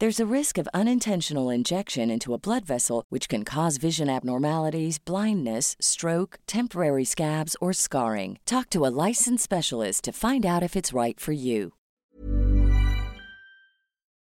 There's a risk of unintentional injection into a blood vessel, which can cause vision abnormalities, blindness, stroke, temporary scabs, or scarring. Talk to a licensed specialist to find out if it's right for you.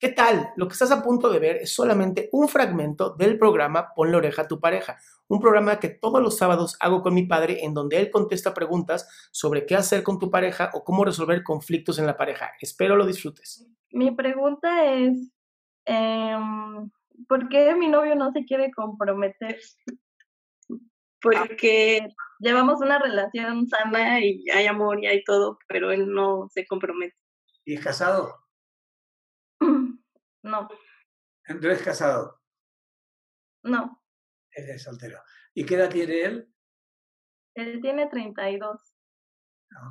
¿Qué tal? Lo que estás a punto de ver es solamente un fragmento del programa Ponle oreja a tu pareja, un programa que todos los sábados hago con mi padre en donde él contesta preguntas sobre qué hacer con tu pareja o cómo resolver conflictos en la pareja. Espero lo disfrutes. Mi pregunta es, em, ¿por qué mi novio no se quiere comprometer? Porque llevamos una relación sana y hay amor y hay todo, pero él no se compromete. ¿Y es casado? No, ¿No es casado? no. Él es soltero. ¿Y qué edad tiene él? Él tiene 32,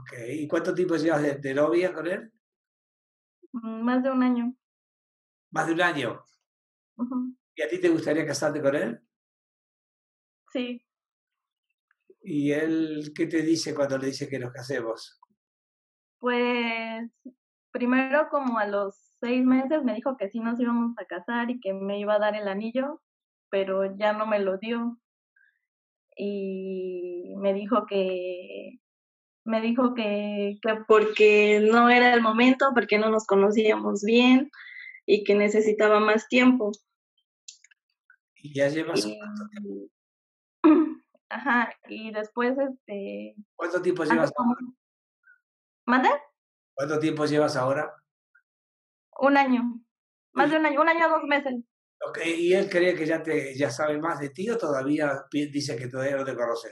Ok. ¿Y cuánto tiempo llevas de, de novia con él? mm, más de un año. Más de un año. ¿Y a ti te gustaría casarte con él? Sí, ¿Y él qué te dice cuando le dice que nos casemos? pues primero como a los seis meses me dijo que sí nos íbamos a casar y que me iba a dar el anillo, pero ya no me lo dio. Y me dijo que me dijo que, que porque no era el momento, porque no nos conocíamos bien y que necesitaba más tiempo. ¿Y ya llevas Y- cuánto tiempo? Ajá, y después este ¿Cuánto tiempo llevas ahora? ¿Mande? ¿Cuánto tiempo llevas ahora? Un año. Más de un año, un año, dos meses. Ok, ¿Y él cree que ya te ya sabe más de ti o todavía dice que todavía no te conoce?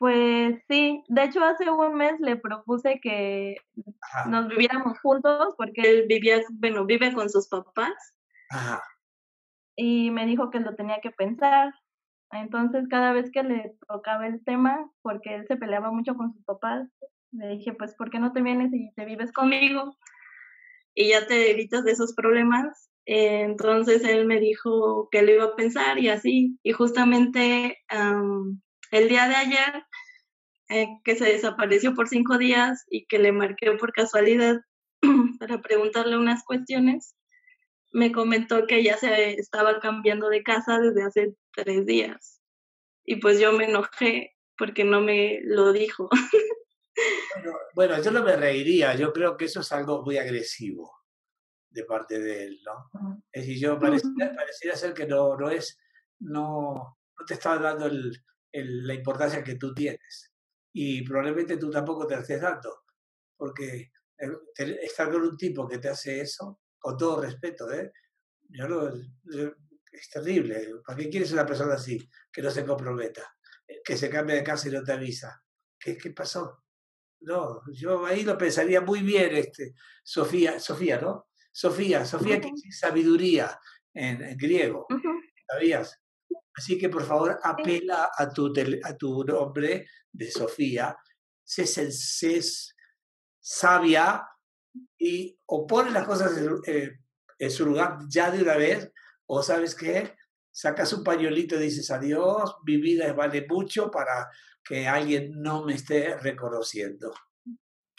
Pues sí, de hecho hace un mes le propuse que Ajá, nos viviéramos juntos porque él vivía, bueno, vive con sus papás ajá. y me dijo que lo tenía que pensar. Entonces cada vez que le tocaba el tema, porque él se peleaba mucho con sus papás, le dije, pues, ¿por qué no te vienes y te vives conmigo? Y ya te evitas de esos problemas. Eh, entonces él me dijo que lo iba a pensar y así. Y justamente am, el día de ayer, eh, que se desapareció por cinco días y que le marqué por casualidad para preguntarle unas cuestiones, me comentó que ya se estaba cambiando de casa desde hace tres días. Y pues yo me enojé porque no me lo dijo. Bueno, bueno, yo no me reiría, yo creo que eso es algo muy agresivo de parte de él, ¿no? Es decir, yo pareciera, pareciera ser que no, no es, no, no te está dando el, el- la importancia que tú tienes. Y probablemente tú tampoco te la estés dando, porque eh, estar con un tipo que te hace eso, con todo respeto, ¿eh? Yo no, yo- es terrible. ¿Para qué quieres una persona así, que no se comprometa, eh, que se cambie de casa y no te avisa? ¿Qué, qué pasó? No, yo ahí lo pensaría muy bien, este, Sofía, Sofía, ¿no? Sofía, Sofía, que es sabiduría en, en griego. ¿sabías? Así que por favor apela a tu, a tu nombre de Sofía, sé, sé, sabia y o pones las cosas en, su lugar ya de una vez, o sabes qué, sacas un pañuelito y dices adiós, mi vida vale mucho para que alguien no me esté reconociendo.